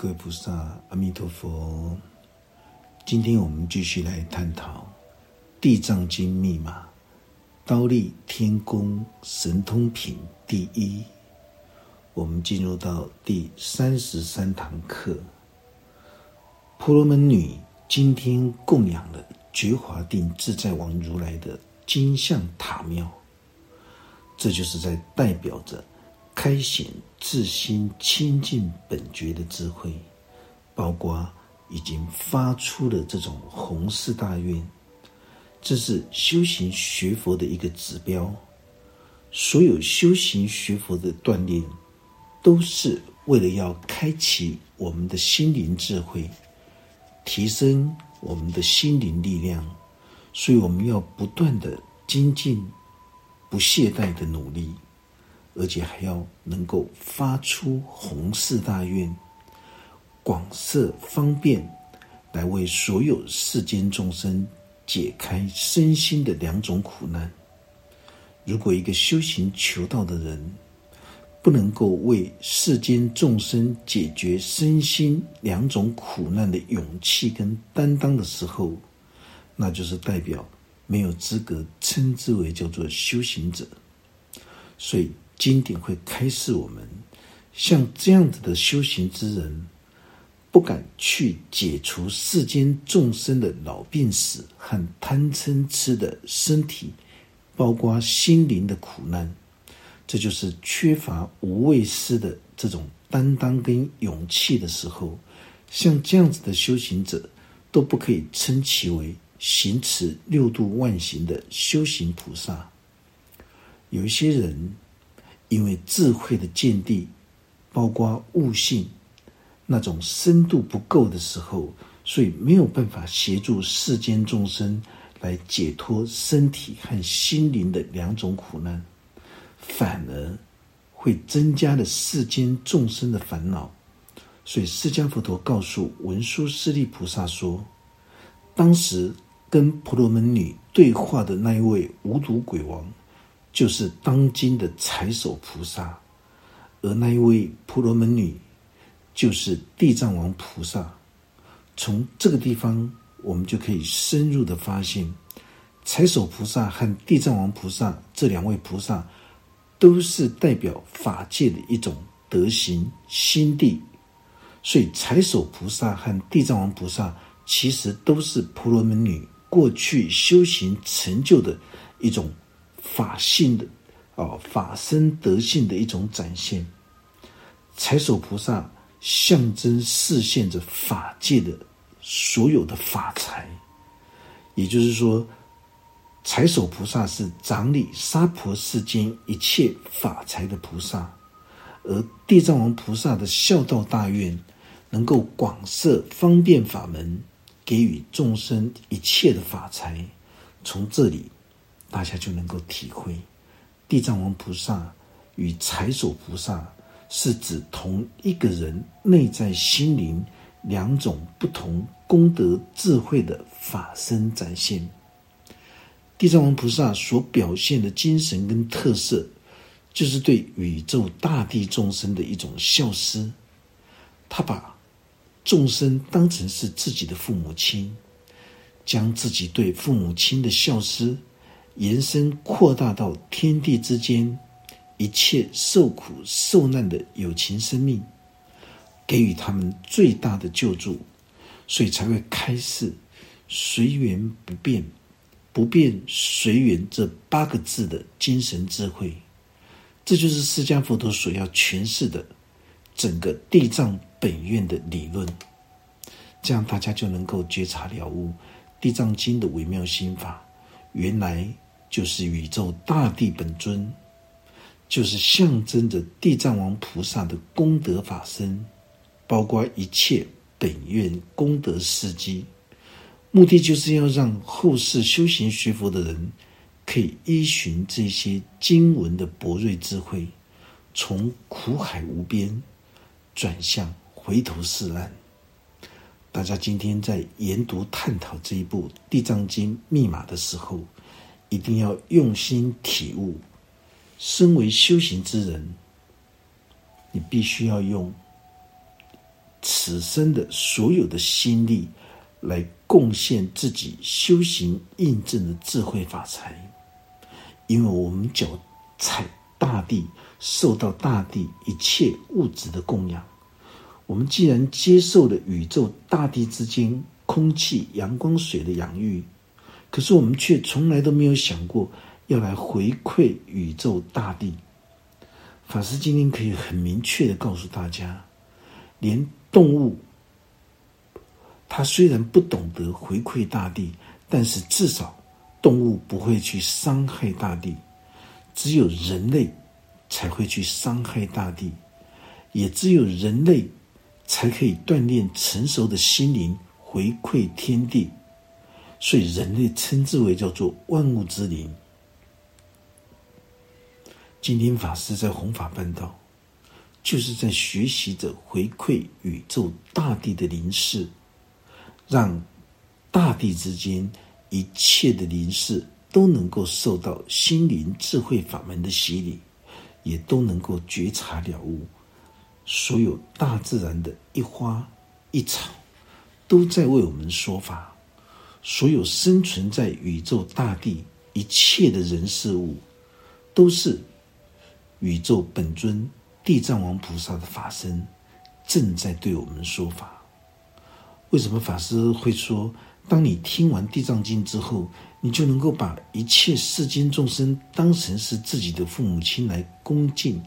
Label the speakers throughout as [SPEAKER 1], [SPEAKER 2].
[SPEAKER 1] 各位菩萨，阿弥陀佛。今天我们继续来探讨《地藏经》密码，刀立天宫神通品第一。我们进入到第三十三堂课。婆罗门女今天供养了觉华定自在王如来的金像塔庙，这就是在代表着。开显自心清净本觉的智慧，包括已经发出了这种弘誓大愿，这是修行学佛的一个指标。所有修行学佛的锻炼，都是为了要开启我们的心灵智慧，提升我们的心灵力量。所以我们要不断的精进，不懈怠的努力。而且还要能够发出弘誓大愿，广设方便，来为所有世间众生解开身心的两种苦难。如果一个修行求道的人不能够为世间众生解决身心两种苦难的勇气跟担当的时候，那就是代表没有资格称之为叫做修行者。所以。经典会开示我们，像这样子的修行之人，不敢去解除世间众生的老病死和贪嗔痴的身体，包括心灵的苦难，这就是缺乏无畏师的这种担当跟勇气的时候，像这样子的修行者，都不可以称其为行持六度万行的修行菩萨。有一些人。因为智慧的见地，包括悟性那种深度不够的时候，所以没有办法协助世间众生来解脱身体和心灵的两种苦难，反而会增加了世间众生的烦恼。所以释迦佛陀告诉文殊师利菩萨说：“当时跟婆罗门女对话的那一位无毒鬼王。”就是当今的财首菩萨，而那一位婆罗门女，就是地藏王菩萨。从这个地方，我们就可以深入的发现，财首菩萨和地藏王菩萨这两位菩萨，都是代表法界的一种德行心地。所以，财首菩萨和地藏王菩萨，其实都是婆罗门女过去修行成就的一种。法性的，哦，法身德性的一种展现。财首菩萨象征示现着法界的所有的法财，也就是说，财首菩萨是掌理娑婆世间一切法财的菩萨，而地藏王菩萨的孝道大愿，能够广设方便法门，给予众生一切的法财。从这里。大家就能够体会，地藏王菩萨与财首菩萨是指同一个人内在心灵两种不同功德智慧的法身展现。地藏王菩萨所表现的精神跟特色，就是对宇宙大地众生的一种孝思。他把众生当成是自己的父母亲，将自己对父母亲的孝思。延伸扩大到天地之间一切受苦受难的有情生命，给予他们最大的救助，所以才会开示“随缘不变，不变随缘”这八个字的精神智慧。这就是释迦佛陀所要诠释的整个地藏本愿的理论。这样大家就能够觉察了悟《地藏经》的微妙心法。原来就是宇宙大地本尊，就是象征着地藏王菩萨的功德法身，包括一切本愿功德事迹，目的就是要让后世修行学佛的人，可以依循这些经文的博瑞智慧，从苦海无边转向回头是岸。大家今天在研读探讨这一部《地藏经》密码的时候，一定要用心体悟。身为修行之人，你必须要用此生的所有的心力，来贡献自己修行印证的智慧法财。因为我们脚踩大地，受到大地一切物质的供养。我们既然接受了宇宙大地之间空气、阳光、水的养育，可是我们却从来都没有想过要来回馈宇宙大地。法师今天可以很明确的告诉大家，连动物，它虽然不懂得回馈大地，但是至少动物不会去伤害大地。只有人类才会去伤害大地，也只有人类才可以锻炼成熟的心灵，回馈天地。所以人类称之为叫做万物之灵。今天法师在弘法办道，就是在学习着回馈宇宙大地的灵视，让大地之间一切的灵视都能够受到心灵智慧法门的洗礼，也都能够觉察了悟。所有大自然的一花一草，都在为我们说法；所有生存在宇宙大地一切的人事物，都是。宇宙本尊地藏王菩萨的法身正在对我们说法。为什么法师会说，当你听完《地藏经》之后，你就能够把一切世间众生当成是自己的父母亲来恭敬，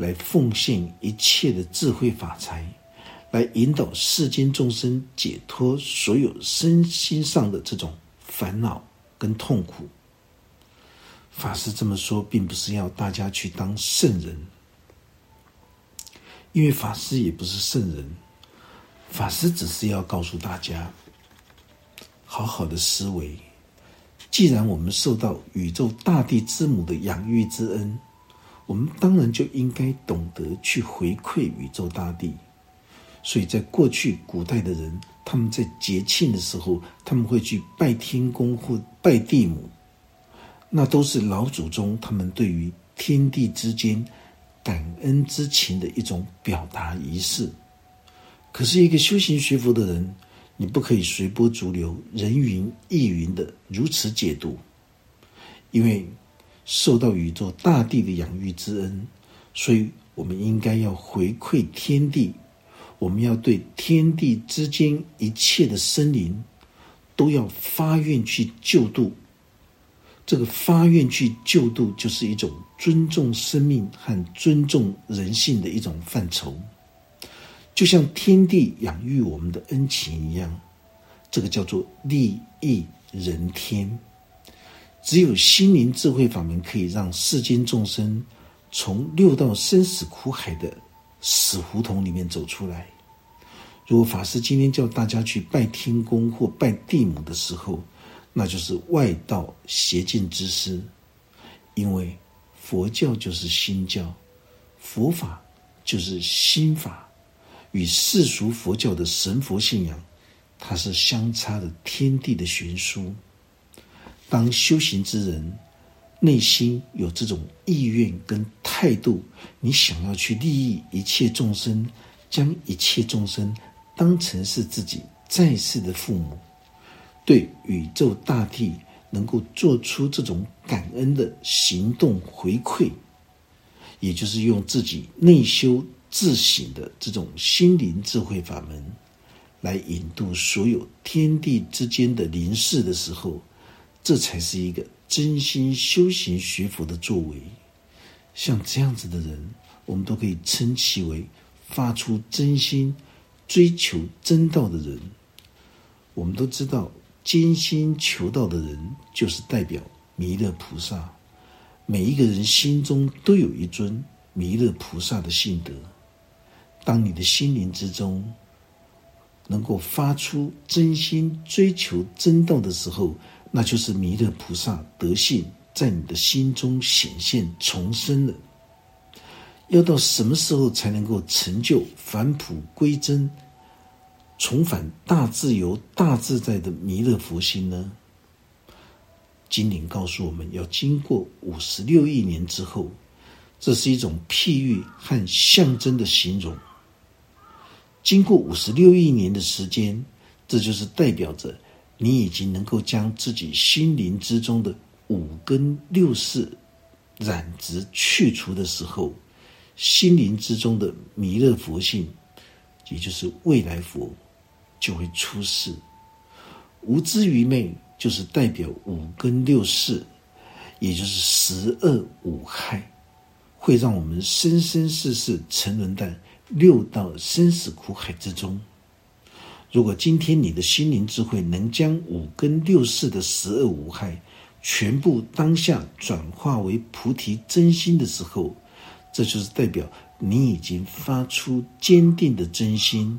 [SPEAKER 1] 来奉献一切的智慧法财，来引导世间众生解脱所有身心上的这种烦恼跟痛苦？法师这么说，并不是要大家去当圣人，因为法师也不是圣人。法师只是要告诉大家，好好的思维。既然我们受到宇宙大地之母的养育之恩，我们当然就应该懂得去回馈宇宙大地。所以在过去古代的人，他们在节庆的时候，他们会去拜天公或拜地母。那都是老祖宗他们对于天地之间感恩之情的一种表达仪式。可是，一个修行学佛的人，你不可以随波逐流、人云亦云的如此解读，因为受到宇宙大地的养育之恩，所以我们应该要回馈天地，我们要对天地之间一切的生灵，都要发愿去救度。这个发愿去救度，就是一种尊重生命和尊重人性的一种范畴，就像天地养育我们的恩情一样，这个叫做利益人天。只有心灵智慧法门，可以让世间众生从六道生死苦海的死胡同里面走出来。如果法师今天叫大家去拜天公或拜地母的时候，那就是外道邪见之师，因为佛教就是心教，佛法就是心法，与世俗佛教的神佛信仰，它是相差的天地的悬殊。当修行之人内心有这种意愿跟态度，你想要去利益一切众生，将一切众生当成是自己在世的父母。对宇宙大地能够做出这种感恩的行动回馈，也就是用自己内修自省的这种心灵智慧法门，来引渡所有天地之间的灵事的时候，这才是一个真心修行学佛的作为。像这样子的人，我们都可以称其为发出真心追求真道的人。我们都知道。艰辛求道的人，就是代表弥勒菩萨。每一个人心中都有一尊弥勒菩萨的性德。当你的心灵之中能够发出真心追求真道的时候，那就是弥勒菩萨德性在你的心中显现重生了。要到什么时候才能够成就返璞归真？重返大自由、大自在的弥勒佛心呢？经典告诉我们要经过五十六亿年之后，这是一种譬喻和象征的形容。经过五十六亿年的时间，这就是代表着你已经能够将自己心灵之中的五根六识染质去除的时候，心灵之中的弥勒佛性，也就是未来佛，就会出世。无知愚昧就是代表五根六识，也就是十恶五害，会让我们生生世世沉沦在六道生死苦海之中。如果今天你的心灵智慧能将五根六识的十恶无害全部当下转化为菩提真心的时候，这就是代表你已经发出坚定的真心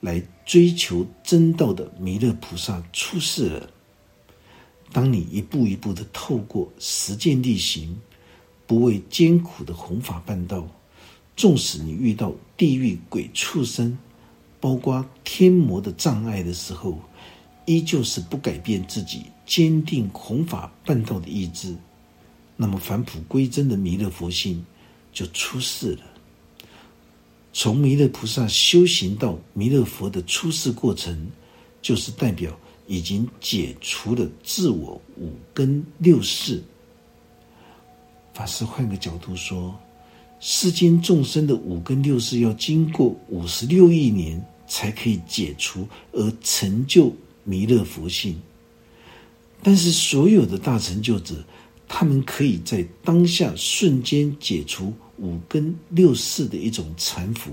[SPEAKER 1] 来追求真道的弥勒菩萨出世了。当你一步一步的透过实践力行，不畏艰苦的弘法办道，纵使你遇到地狱鬼畜生。包括天魔的障碍的时候，依旧是不改变自己坚定弘法办道的意志，那么返璞归真的弥勒佛性就出世了。从弥勒菩萨修行到弥勒佛的出世过程，就是代表已经解除了自我五根六识。法师换个角度说。世间众生的五根六识要经过五十六亿年才可以解除而成就弥勒佛性，但是所有的大成就者，他们可以在当下瞬间解除五根六识的一种缠缚，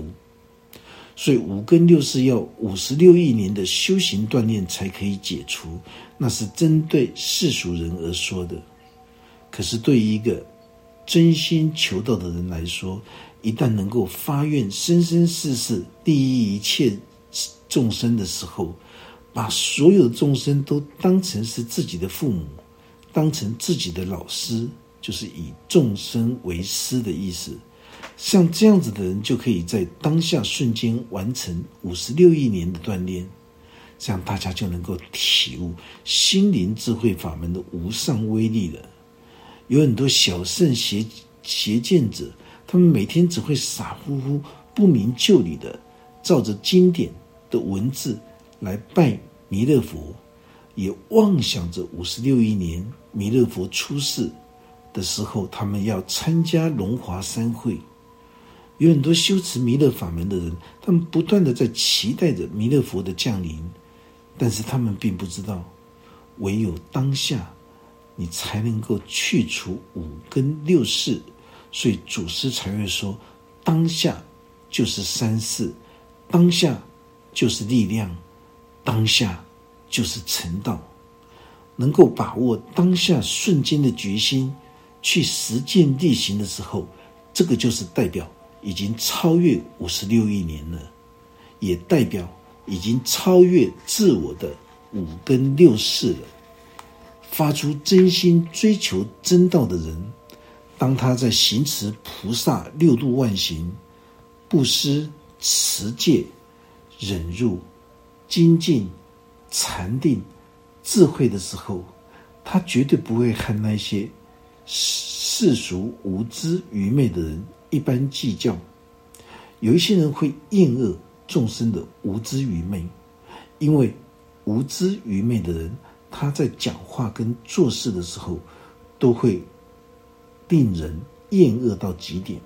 [SPEAKER 1] 所以五根六识要五十六亿年的修行锻炼才可以解除，那是针对世俗人而说的。可是对于一个真心求道的人来说，一旦能够发愿生生世世利益一切众生的时候，把所有众生都当成是自己的父母，当成自己的老师，就是以众生为师的意思。像这样子的人，就可以在当下瞬间完成五十六亿年的锻炼，这样大家就能够体悟心灵智慧法门的无上威力了。有很多小圣邪邪见者，他们每天只会傻乎乎、不明就里的照着经典的文字来拜弥勒佛，也妄想着五十六亿年弥勒佛出世的时候，他们要参加龙华三会。有很多修持弥勒法门的人，他们不断的在期待着弥勒佛的降临，但是他们并不知道，唯有当下。你才能够去除五根六识，所以祖师才会说：当下就是三世，当下就是力量，当下就是成道。能够把握当下瞬间的决心，去实践力行的时候，这个就是代表已经超越五十六亿年了，也代表已经超越自我的五根六识了。发出真心追求真道的人，当他在行持菩萨六度万行、布施、持戒、忍辱、精进、禅定、智慧的时候，他绝对不会和那些世俗无知愚昧的人一般计较。有一些人会厌恶众生的无知愚昧，因为无知愚昧的人。他在讲话跟做事的时候，都会令人厌恶到极点，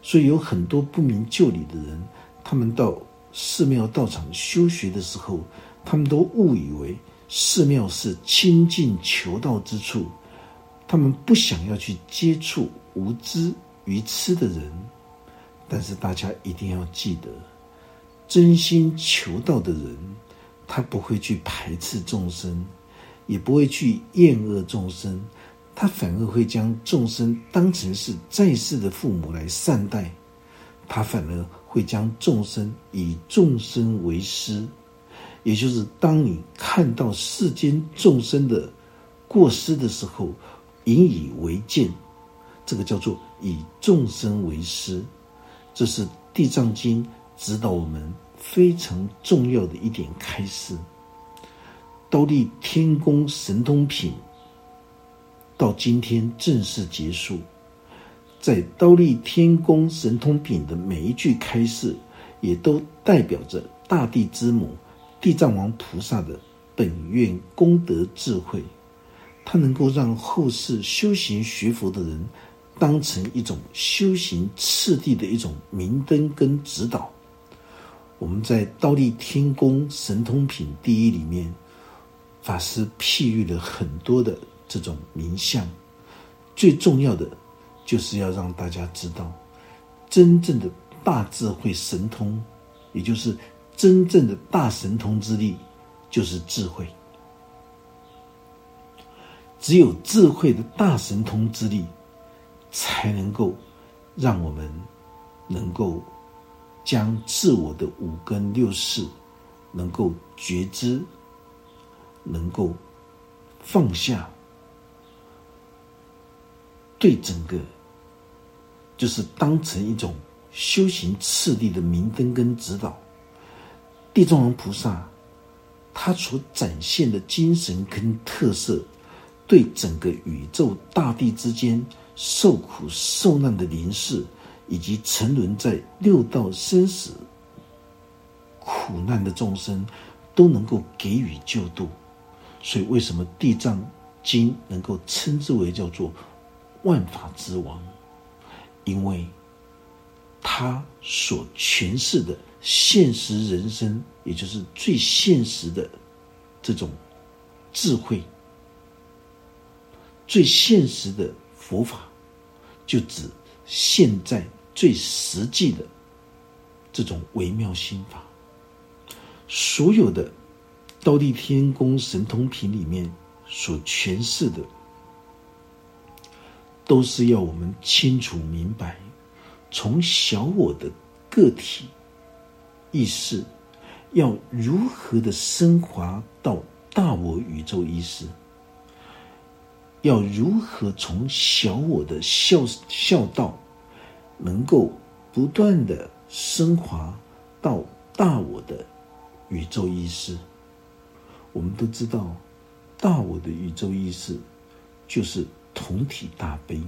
[SPEAKER 1] 所以有很多不明就里的人，他们到寺庙道场修学的时候，他们都误以为寺庙是清净求道之处，他们不想要去接触无知愚痴的人，但是大家一定要记得，真心求道的人，他不会去排斥众生。也不会去厌恶众生，他反而会将众生当成是在世的父母来善待，他反而会将众生以众生为师，也就是当你看到世间众生的过失的时候，引以为鉴，这个叫做以众生为师，这是《地藏经》指导我们非常重要的一点开示。刀立天宫神通品到今天正式结束，在刀立天宫神通品的每一句开示，也都代表着大地之母地藏王菩萨的本愿功德智慧，它能够让后世修行学佛的人当成一种修行次第的一种明灯跟指导。我们在《刀立天宫神通品第一》里面，法师譬喻了很多的这种名相，最重要的就是要让大家知道，真正的大智慧神通，也就是真正的大神通之力，就是智慧。只有智慧的大神通之力，才能够让我们能够。将自我的五根六识能够觉知，能够放下，对整个就是当成一种修行次第的明灯跟指导。地藏王菩萨他所展现的精神跟特色，对整个宇宙大地之间受苦受难的灵士。以及沉沦在六道生死苦难的众生，都能够给予救度。所以，为什么《地藏经》能够称之为叫做万法之王？因为他所诠释的现实人生，也就是最现实的这种智慧，最现实的佛法，就指现在。最实际的这种微妙心法，所有的《道地天宫神通品》里面所诠释的，都是要我们清楚明白，从小我的个体意识，要如何的升华到大我宇宙意识，要如何从小我的孝孝道。能够不断的升华到大我的宇宙意识。我们都知道，大我的宇宙意识就是同体大悲。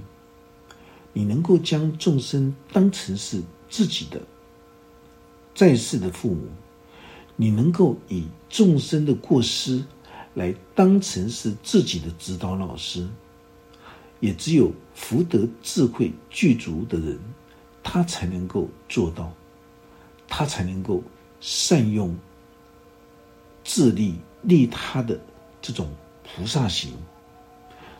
[SPEAKER 1] 你能够将众生当成是自己的在世的父母，你能够以众生的过失来当成是自己的指导老师，也只有福德智慧具足的人。他才能够做到，他才能够善用智力利他的这种菩萨行，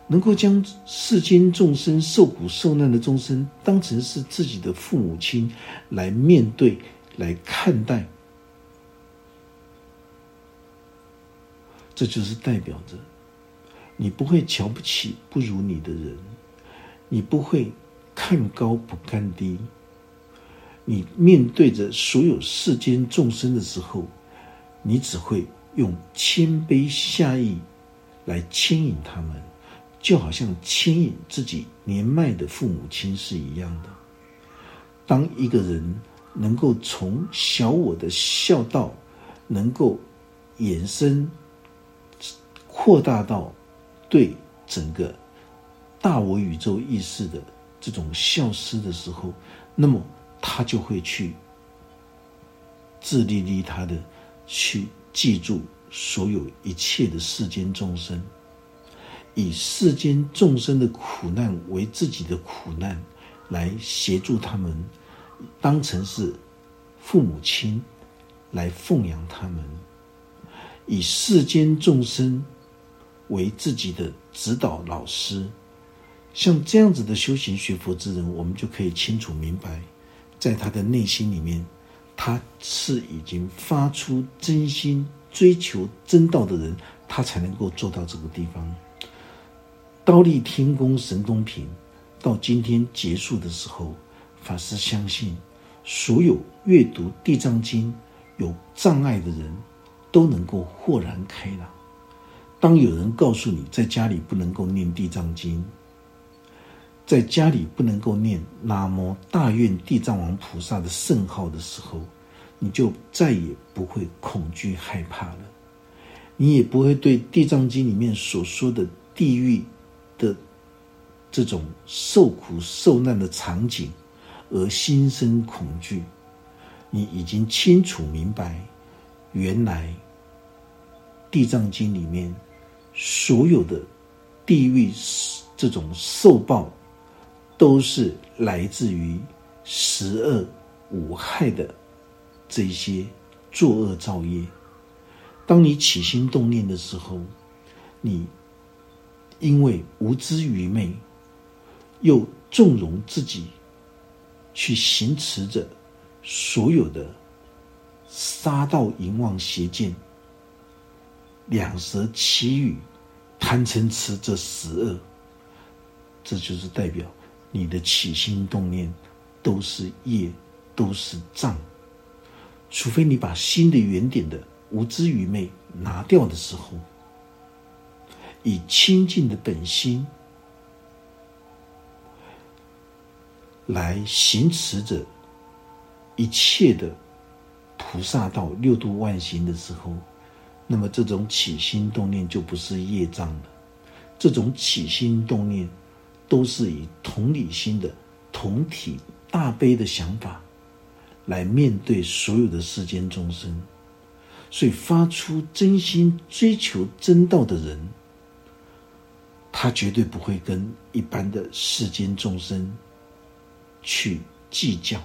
[SPEAKER 1] 能够将世间众生受苦受难的众生当成是自己的父母亲来面对、来看待，这就是代表着你不会瞧不起不如你的人，你不会看高不看低。你面对着所有世间众生的时候，你只会用谦卑下意来牵引他们，就好像牵引自己年迈的父母亲是一样的。当一个人能够从小我的孝道，能够延伸、扩大到对整个大我宇宙意识的这种孝思的时候，那么。他就会去自利利他的去记住所有一切的世间众生，以世间众生的苦难为自己的苦难，来协助他们，当成是父母亲来奉养他们，以世间众生为自己的指导老师，像这样子的修行学佛之人，我们就可以清楚明白。在他的内心里面，他是已经发出真心追求真道的人，他才能够做到这个地方。刀立天宫神通品到今天结束的时候，法师相信，所有阅读地藏经有障碍的人都能够豁然开朗。当有人告诉你在家里不能够念地藏经，在家里不能够念南无大愿地藏王菩萨的圣号的时候，你就再也不会恐惧害怕了，你也不会对地藏经里面所说的地狱的这种受苦受难的场景而心生恐惧。你已经清楚明白，原来《地藏经》里面所有的地狱这种受报，都是来自于十恶五害的这些作恶造业。当你起心动念的时候，你因为无知愚昧，又纵容自己去行持着所有的杀盗淫妄邪见、两舌绮语、贪嗔痴这十恶。这就是代表你的起心动念都是业，都是障。除非你把心的原点的无知愚昧拿掉的时候，以清净的本心来行持着一切的菩萨道六度万行的时候，那么这种起心动念就不是业障了。这种起心动念。都是以同理心的同体大悲的想法来面对所有的世间众生，所以发出真心追求真道的人，他绝对不会跟一般的世间众生去计较，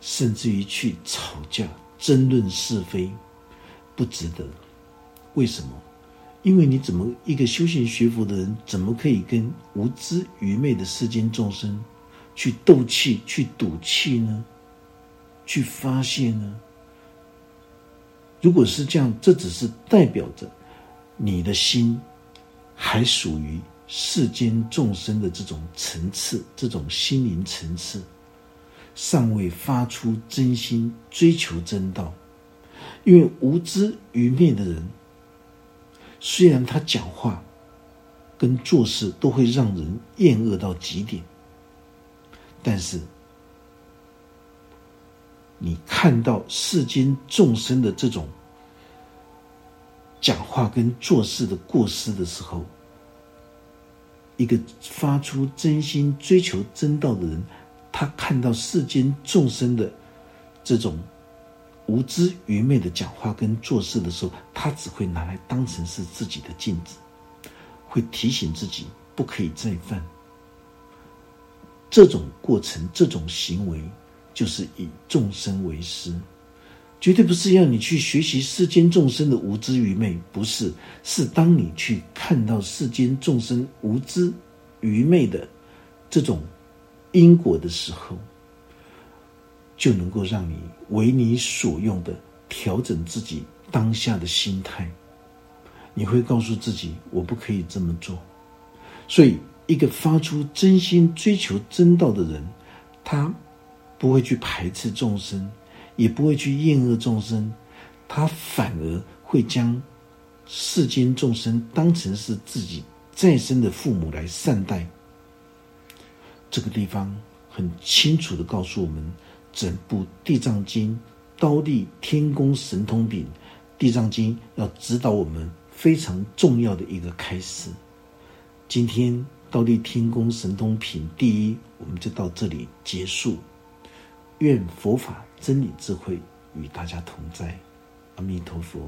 [SPEAKER 1] 甚至于去吵架、争论是非，不值得。为什么？因为你怎么一个修行学佛的人，怎么可以跟无知愚昧的世间众生去斗气、去赌气呢？去发泄呢？如果是这样，这只是代表着你的心还属于世间众生的这种层次、这种心灵层次，尚未发出真心追求真道。因为无知愚昧的人。虽然他讲话跟做事都会让人厌恶到极点，但是你看到世间众生的这种讲话跟做事的过失的时候，一个发出真心追求真道的人，他看到世间众生的这种。无知愚昧的讲话跟做事的时候，他只会拿来当成是自己的镜子，会提醒自己不可以再犯。这种过程、这种行为，就是以众生为师，绝对不是要你去学习世间众生的无知愚昧，不是，是当你去看到世间众生无知愚昧的这种因果的时候。就能够让你为你所用的调整自己当下的心态，你会告诉自己：我不可以这么做。所以，一个发出真心追求真道的人，他不会去排斥众生，也不会去厌恶众生，他反而会将世间众生当成是自己再生的父母来善待。这个地方很清楚的告诉我们。整部《地藏经》刀立天宫神通品，《地藏经》要指导我们非常重要的一个开始。今天刀立天宫神通品第一，我们就到这里结束。愿佛法真理智慧与大家同在，阿弥陀佛。